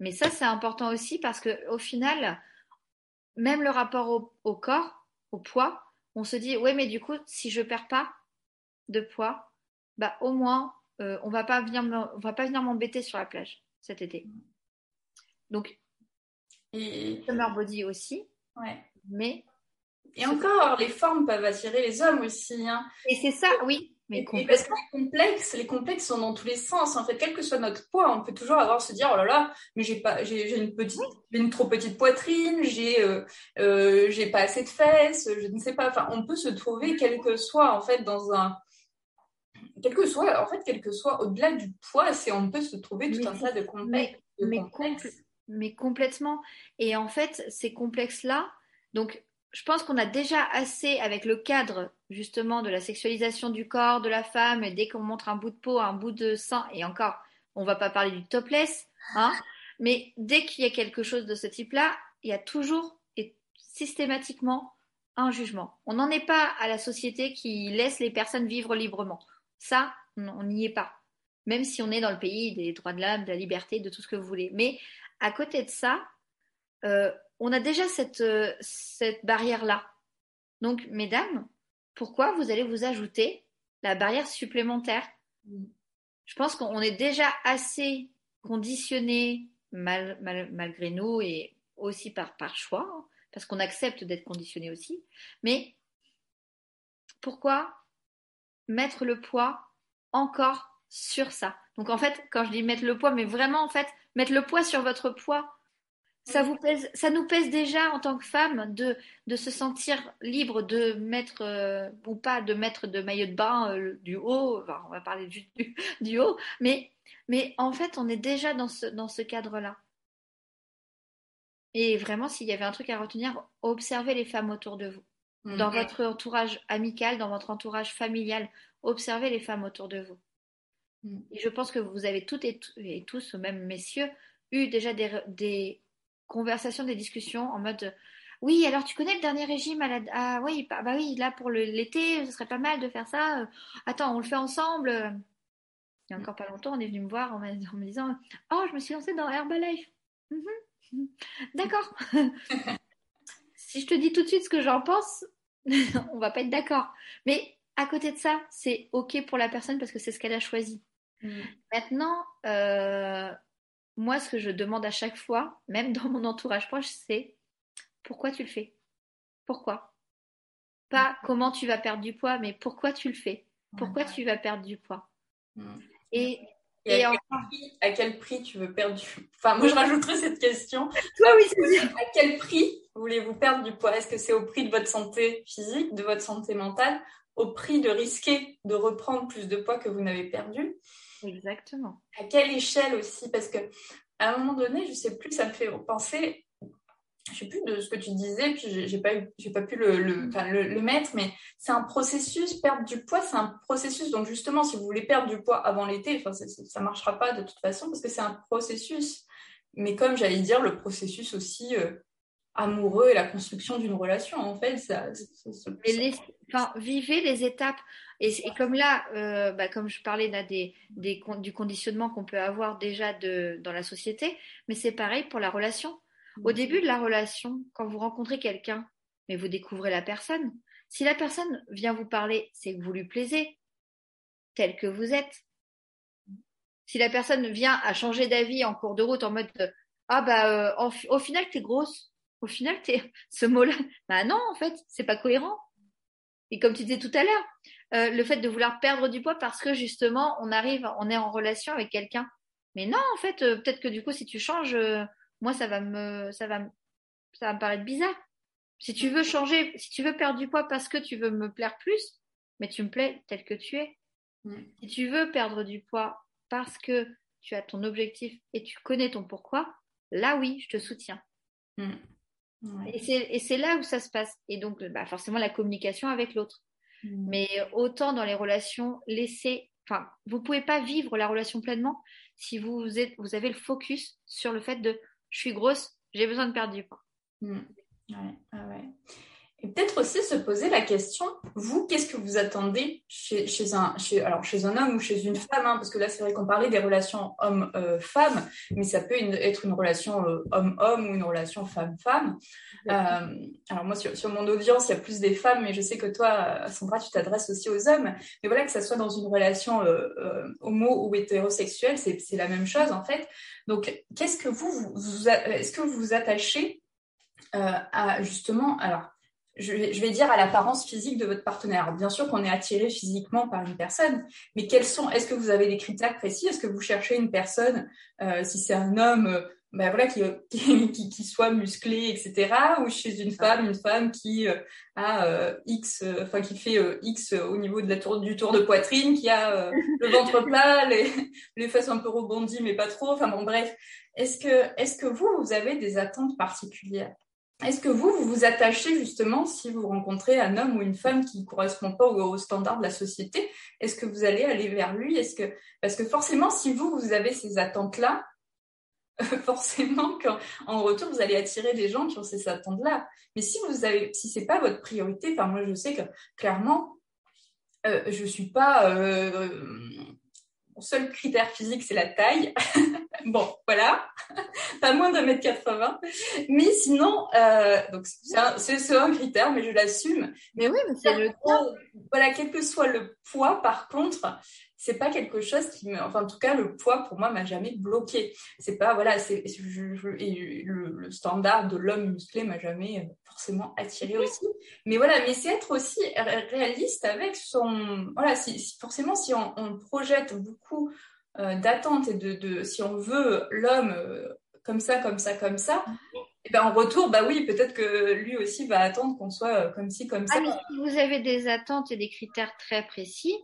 Mais ça, c'est important aussi parce que au final, même le rapport au, corps, au poids, on se dit, ouais, mais du coup, si je perds pas de poids, bah au moins, euh, on va pas venir, on va pas venir m'embêter sur la plage cet été. Donc, et... summer body aussi. Ouais. Mais et encore, les formes peuvent attirer les hommes aussi. Hein. Et c'est ça, oui. Mais parce que les complexes, les complexes sont dans tous les sens. En fait, quel que soit notre poids, on peut toujours avoir se dire oh là là, mais j'ai pas, j'ai une petite, une trop petite poitrine, j'ai, euh, euh, j'ai pas assez de fesses, je ne sais pas. Enfin, on peut se trouver quel que soit en fait dans un, quel que soit en fait, quel que soit au-delà du poids, c'est on peut se trouver tout un tas de complexes. Mais, mais complètement. Et en fait, ces complexes là, donc je pense qu'on a déjà assez avec le cadre justement de la sexualisation du corps de la femme, et dès qu'on montre un bout de peau, un bout de sang, et encore, on va pas parler du topless, hein, mais dès qu'il y a quelque chose de ce type-là, il y a toujours et systématiquement un jugement. On n'en est pas à la société qui laisse les personnes vivre librement. Ça, on n'y est pas. Même si on est dans le pays des droits de l'homme, de la liberté, de tout ce que vous voulez. Mais à côté de ça, euh, on a déjà cette, euh, cette barrière-là. Donc, mesdames, pourquoi vous allez vous ajouter la barrière supplémentaire? Je pense qu'on est déjà assez conditionné malgré nous et aussi par, par choix, hein, parce qu'on accepte d'être conditionné aussi. Mais pourquoi mettre le poids encore sur ça? Donc en fait, quand je dis mettre le poids, mais vraiment en fait, mettre le poids sur votre poids, ça, vous pèse, ça nous pèse déjà en tant que femme de, de se sentir libre de mettre, euh, ou pas de mettre de maillot de bain euh, du haut, enfin, on va parler du, du, haut, mais, mais en fait, on est déjà dans ce, dans ce cadre-là. Et vraiment, s'il y avait un truc à retenir, observez les femmes autour de vous. Mm. Dans votre entourage amical, dans votre entourage familial, observez les femmes autour de vous. Mm. Et je pense que vous avez toutes et, et tous, même messieurs, eu déjà des, des conversation, des discussions en mode oui, alors tu connais le dernier régime à la... Ah oui, bah, bah oui, là pour l'été, ce serait pas mal de faire ça. Attends, on le fait ensemble. Il y a encore pas longtemps, on est venu me voir en me, disant Oh, je me suis lancée dans Herbalife. Mhm. D'accord. si je te dis tout de suite ce que j'en pense, on va pas être d'accord. Mais à côté de ça, c'est OK pour la personne parce que c'est ce qu'elle a choisi. Mm. Maintenant, euh, moi, ce que je demande à chaque fois, même dans mon entourage proche, c'est pourquoi tu le fais? Pourquoi? Pas comment tu vas perdre du poids, mais pourquoi tu le fais? Pourquoi tu vas perdre du poids? Mm. Et, et, à, quel prix, tu veux perdre du poids Enfin, moi, je rajouterais cette question. Toi, oui, c'est À quel prix voulez-vous perdre du poids? Est-ce que c'est au prix de votre santé physique, de votre santé mentale, au prix de risquer de reprendre plus de poids que vous n'avez perdu? Exactement. À quelle échelle aussi? Parce que à un moment donné, je sais plus, ça me fait penser, je sais plus de ce que tu disais, puis j'ai pas, j'ai pas pu le, le, mettre, mais c'est un processus. Perdre du poids, c'est un processus. Donc justement, si vous voulez perdre du poids avant l'été, enfin, ça, ça marchera pas de toute façon parce que c'est un processus. Mais comme j'allais dire, le processus aussi. Euh, amoureux et la construction d'une relation en fait ça, enfin, vivez les étapes et, comme là, euh, bah, comme je parlais là, des, des, du conditionnement qu'on peut avoir déjà de, dans la société, mais c'est pareil pour la relation. Au début de la relation, quand vous rencontrez quelqu'un, mais vous découvrez la personne, si la personne vient vous parler, c'est que vous lui plaisez, tel que vous êtes. Si la personne vient à changer d'avis en cours de route en mode ah bah euh, au final t'es grosse, au final ce mot-là, bah non en fait c'est pas cohérent. Et comme tu disais tout à l'heure, euh, le fait de vouloir perdre du poids parce que justement on arrive, on est en relation avec quelqu'un. Mais non, en fait, euh, peut-être que du coup, si tu changes, euh, moi, ça va me, ça va, ça va me paraître bizarre. Si tu veux changer, si tu veux perdre du poids parce que tu veux me plaire plus, mais tu me plais tel que tu es. Mm. Si tu veux perdre du poids parce que tu as ton objectif et tu connais ton pourquoi, là oui, je te soutiens. Mm. Et c'est là où ça se passe. Et donc, bah, forcément, la communication avec l'autre. Mm. Mais autant dans les relations, laissez. Enfin, vous ne pouvez pas vivre la relation pleinement si vous, êtes, vous avez le focus sur le fait de je suis grosse, J'ai besoin de perdre du poids. Hmm. Ouais, ouais. Et peut-être aussi se poser la question, vous, qu'est-ce que vous attendez chez, un, chez, alors chez un homme ou chez une femme hein, Parce que là, c'est vrai qu'on parlait des relations homme-femme, mais ça peut être une relation euh, homme-homme ou une relation femme-femme. Euh, alors moi, sur, mon audience, il y a plus des femmes, mais je sais que toi, Sandra, tu t'adresses aussi aux hommes. Mais voilà, que ça soit dans une relation euh, homo ou hétérosexuelle, c'est la même chose en fait. Donc, qu'est-ce que vous, vous, est-ce que vous vous attachez à justement, alors je vais, dire à l'apparence physique de votre partenaire. bien sûr qu'on est attiré physiquement par une personne, mais quels sont Est-ce que vous avez des critères précis? Est-ce que vous cherchez une personne, euh, si c'est un homme, euh, ben voilà, qui, qui, soit musclé, etc. Ou chez une femme, une femme qui euh, a X, enfin qui fait X au niveau de la tour, du tour de poitrine, qui a le ventre plat, les, les fesses un peu rebondies, mais pas trop. Enfin bon, bref. Est-ce que, est-ce que vous, vous avez des attentes particulières? Est-ce que vous, vous attachez justement si vous rencontrez un homme ou une femme qui ne correspond pas aux, standards de la société? Est-ce que vous allez aller vers lui? Est-ce que parce que forcément, si vous vous avez ces attentes-là, forcément qu'en retour vous allez attirer des gens qui ont ces attentes-là. Mais si vous avez, si c'est pas votre priorité, moi je sais que clairement, euh, je suis pas euh, mon seul critère physique, c'est la taille. bon, voilà, pas moins d'un mètre 80. Mais sinon, euh, donc c'est un, critère, mais je l'assume. Mais oui, mais c'est le Voilà, quel que soit le poids, par contre, c'est pas quelque chose qui me, enfin en tout cas le poids pour moi m'a jamais bloqué. C'est pas voilà, c'est le, standard de l'homme musclé m'a jamais euh, forcément attiré aussi. Mais voilà, mais c'est être aussi réaliste avec son voilà, si, forcément si on, projette beaucoup euh, d'attentes et de, si on veut l'homme euh, comme ça, comme ça, comme ça, et ben en retour, bah oui, peut-être que lui aussi va attendre qu'on soit comme ci, comme ça. Ah, si vous avez des attentes et des critères très précis,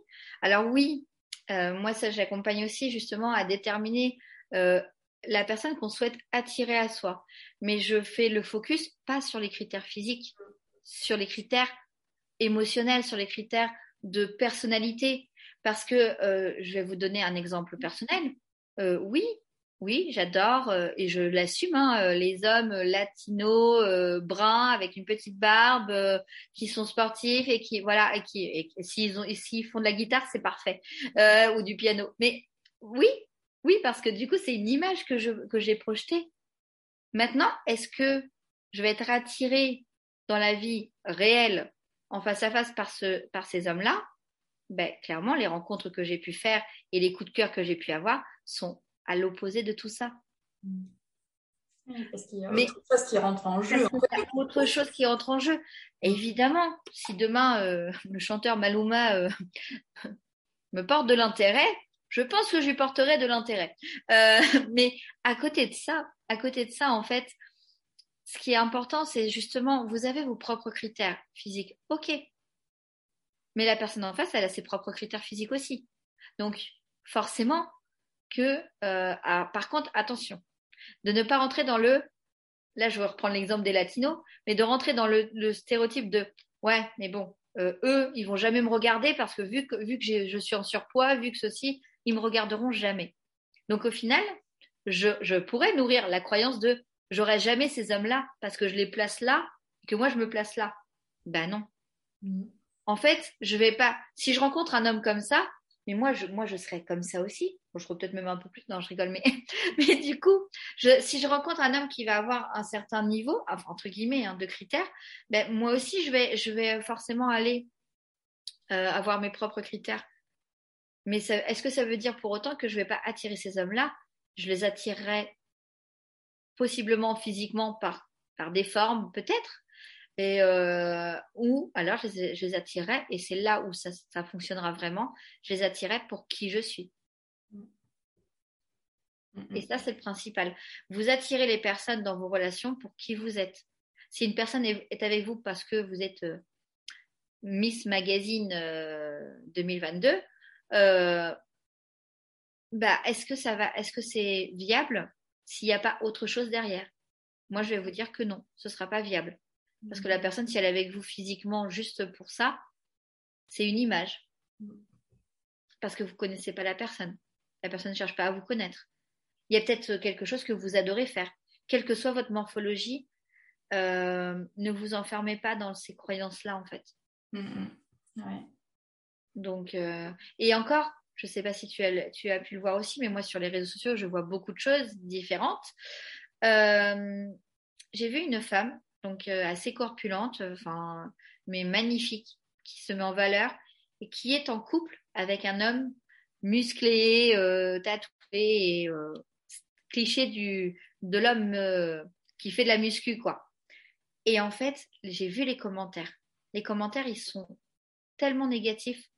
alors oui, euh, moi, ça, j'accompagne aussi justement à déterminer euh, la personne qu'on souhaite attirer à soi. Mais je fais le focus pas sur les critères physiques, sur les critères émotionnels, sur les critères de personnalité. Parce que euh, je vais vous donner un exemple personnel. oui, oui, j'adore et je l'assume. Hein, les hommes latinos, bruns, avec une petite barbe, qui sont sportifs et qui voilà, et qui s'ils ont s'ils font de la guitare, c'est parfait ou du piano. Mais oui, oui, parce que du coup, c'est une image que je que j'ai projetée. Maintenant, est-ce que je vais être attirée dans la vie réelle, en face à face par ce par ces hommes-là? Ben clairement, les rencontres que j'ai pu faire et les coups de cœur que j'ai pu avoir sont à l'opposé de tout ça. parce qu'il y a autre chose qui rentre en jeu. Autre chose qui rentre en jeu. évidemment, si demain euh, le chanteur Maluma euh, me porte de l'intérêt, je pense que je lui porterai de l'intérêt. Euh, mais à côté de ça, à côté de ça, en fait, ce qui est important, c'est justement, vous avez vos propres critères physiques. Ok. Mais la personne en face, elle a ses propres critères physiques aussi. Donc, forcément, que, euh, par contre, attention, de ne pas rentrer dans le, là je vais reprendre l'exemple des latinos, mais de rentrer dans le, stéréotype de, ouais, mais bon, euh, eux, ils vont jamais me regarder parce que vu que, vu que je suis en surpoids, vu que ceci, ils me regarderont jamais. Donc au final, je, je pourrais nourrir la croyance de, j'aurai jamais ces hommes-là parce que je les place là, que moi je me place là. Ben non. Mm. En fait, je vais pas. Si je rencontre un homme comme ça, mais moi, je, moi, serais comme ça aussi. je serais peut-être même un peu plus. Non, je rigole. Mais, du coup, si je rencontre un homme qui va avoir un certain niveau, enfin, entre guillemets, hein, de critères, ben, moi aussi, je vais, je vais forcément aller euh, avoir mes propres critères. Mais est-ce que ça veut dire pour autant que je ne vais pas attirer ces hommes-là? Je les attirerai possiblement physiquement par, par des formes, peut-être, et euh, ou alors je les, je attirerai, et c'est là où ça, ça, fonctionnera vraiment, je les attirerai pour qui je suis. Et ça, c'est le principal. Vous attirez les personnes dans vos relations pour qui vous êtes. Si une personne est, avec vous parce que vous êtes euh, Miss Magazine 2022, euh, euh, bah, est-ce que ça va, est-ce que c'est viable s'il n'y a pas autre chose derrière? Moi, je vais vous dire que non, ce ne sera pas viable. Parce que la personne, si elle est avec vous physiquement juste pour ça, c'est une image. Parce que vous ne connaissez pas la personne. La personne ne cherche pas à vous connaître. Il y a peut-être quelque chose que vous adorez faire. quelle que soit votre morphologie, euh, ne vous enfermez pas dans ces croyances-là, en fait. Mm, mm. Donc, euh, et encore, je ne sais pas si tu as, tu as pu le voir aussi, mais moi sur les réseaux sociaux, je vois beaucoup de choses différentes. Euh, j'ai vu une femme, donc assez corpulente, enfin, mais magnifique, qui se met en valeur et qui est en couple avec un homme musclé, tatoué et cliché du, de l'homme qui fait de la muscu, quoi. Et en fait, j'ai vu les commentaires. Les commentaires, ils sont tellement négatifs.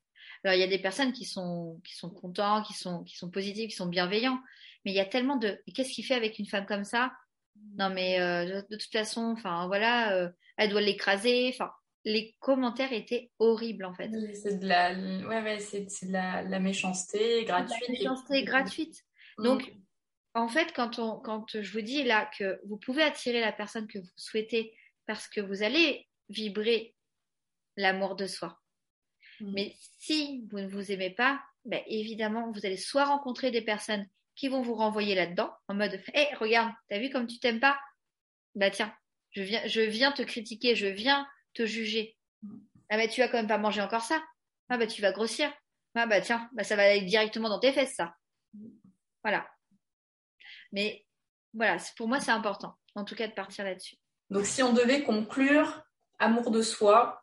Alors, il y a des personnes qui sont, qui sont contents, qui sont, qui sont positifs, qui sont bienveillants. Mais il y a tellement de. Qu'est-ce qu'il fait avec une femme comme ça? Non, mais euh, de toute façon, enfin, voilà, euh, elle doit l'écraser. Enfin, les commentaires étaient horribles, en fait. C'est de la, ouais, ouais, c'est, de la, la, méchanceté gratuite. La méchanceté gratuite. Donc, en fait, quand, on, quand je vous dis là que vous pouvez attirer la personne que vous souhaitez parce que vous allez vibrer l'amour de soi. Mm. Mais si vous ne vous aimez pas, ben évidemment, vous allez soit rencontrer des personnes qui vont vous renvoyer là-dedans, en mode Hé, hey, regarde, t'as vu comme tu t'aimes pas? Bah tiens, je viens, je viens te critiquer, je viens te juger. Ah bah tu vas quand même pas manger encore ça. Ah bah tu vas grossir. Ah bah tiens, bah ça va aller directement dans tes fesses ça. Voilà. Mais voilà, pour moi c'est important, en tout cas de partir là-dessus. Donc, si on devait conclure, amour de soi,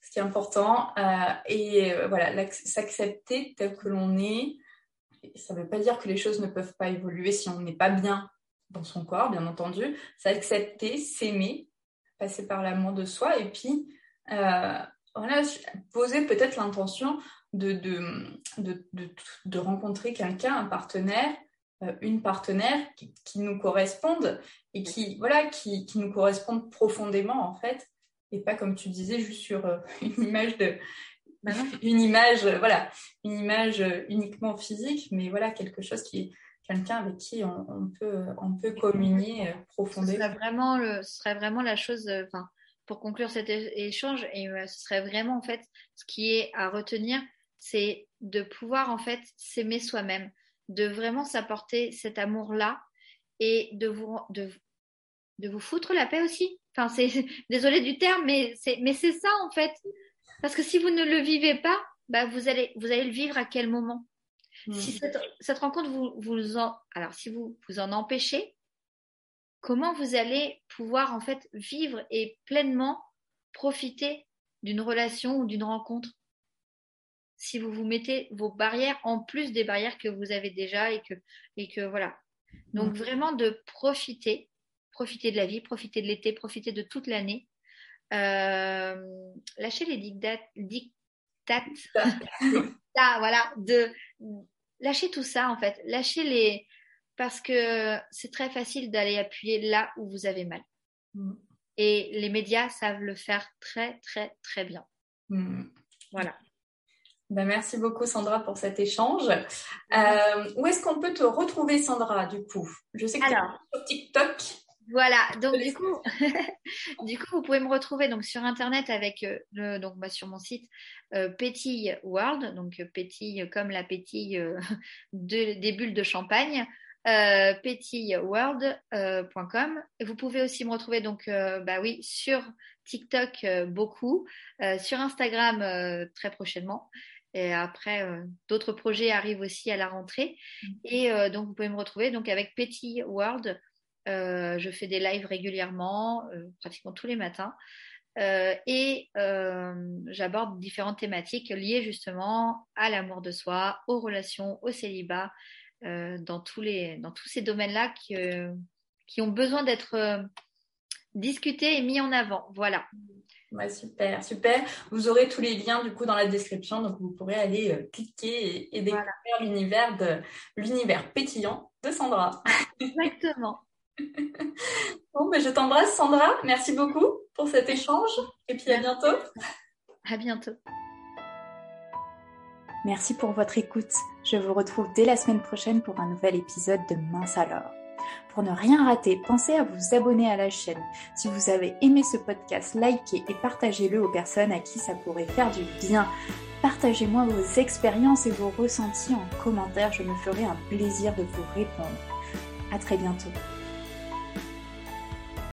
ce qui est important, euh, et euh, voilà, s'accepter tel que l'on est. Ça ne veut pas dire que les choses ne peuvent pas évoluer si on n'est pas bien dans son corps, bien entendu. S'accepter, s'aimer, passer par l'amour de soi, et puis euh, voilà, poser peut-être l'intention de, de, de, rencontrer quelqu'un, un partenaire, une partenaire qui, qui, nous corresponde et qui, voilà, qui, qui, nous correspondent profondément, en fait, et pas comme tu disais, juste sur euh, une image de. Bah une image, euh, voilà, une image euh, uniquement physique, mais voilà, quelque chose qui est quelqu'un avec qui on, on, peut, on peut communier profondément. Ce serait vraiment, le, ce serait vraiment la chose, enfin, pour conclure cet échange, et ce serait vraiment, en fait, ce qui est à retenir, c'est de pouvoir, en fait, s'aimer soi-même, de vraiment s'apporter cet amour-là et de vous, de, de vous foutre la paix aussi. Enfin, c'est désolé du terme, mais c'est mais c'est ça en fait. Parce que si vous ne le vivez pas, bah vous allez vous allez le vivre à quel moment? Hmm. Si cette, cette, rencontre vous vous en alors si vous vous en empêchez, comment vous allez pouvoir en fait vivre et pleinement profiter d'une relation ou d'une rencontre? Si vous vous mettez vos barrières en plus des barrières que vous avez déjà et que et que voilà donc mm. vraiment de profiter, profiter de la vie, profiter de l'été, profiter de toute l'année. Euh, lâcher les dictats, dictats, voilà, de lâcher tout ça en fait, lâcher les, parce que c'est très facile d'aller appuyer là où vous avez mal. Mm. Et les médias savent le faire très très très bien. Mm. Voilà. Ben, merci beaucoup Sandra pour cet échange. Euh, où est-ce qu'on peut te retrouver Sandra du coup? Je sais que tu es sur TikTok. Voilà, donc du coup, du coup, vous pouvez me retrouver donc sur internet avec euh, le, donc bah, sur mon site euh, Pétille World, donc euh, pétille comme la pétille de, des bulles de champagne, euh, pétilleworld.com. vous pouvez aussi me retrouver donc bah oui sur TikTok beaucoup, sur Instagram très prochainement et après, euh, d'autres projets arrivent aussi à la rentrée. Mm. Et euh, donc, vous pouvez me retrouver donc avec Petty World. Euh, je fais des lives régulièrement, pratiquement tous les matins. et j'aborde différentes thématiques liées justement à l'amour de soi, aux relations, au célibat, dans, tous les, dans tous ces domaines-là qui, qui ont besoin d'être discutés et mis en avant. Voilà. super, super. Vous aurez tous les liens du coup dans la description, donc vous pourrez aller euh, cliquer et, découvrir l'univers de l'univers pétillant de Sandra. Exactement. bon, ben, je t'embrasse Sandra. Merci beaucoup pour cet échange et puis à bientôt. À bientôt. Merci pour votre écoute. Je vous retrouve dès la semaine prochaine pour un nouvel épisode de Mince alors. Pour ne rien rater, pensez à vous abonner à la chaîne. Si vous avez aimé ce podcast, likez et partagez-le aux personnes à qui ça pourrait faire du bien. Partagez-moi vos expériences et vos ressentis en commentaire, je me ferai un plaisir de vous répondre. À très bientôt.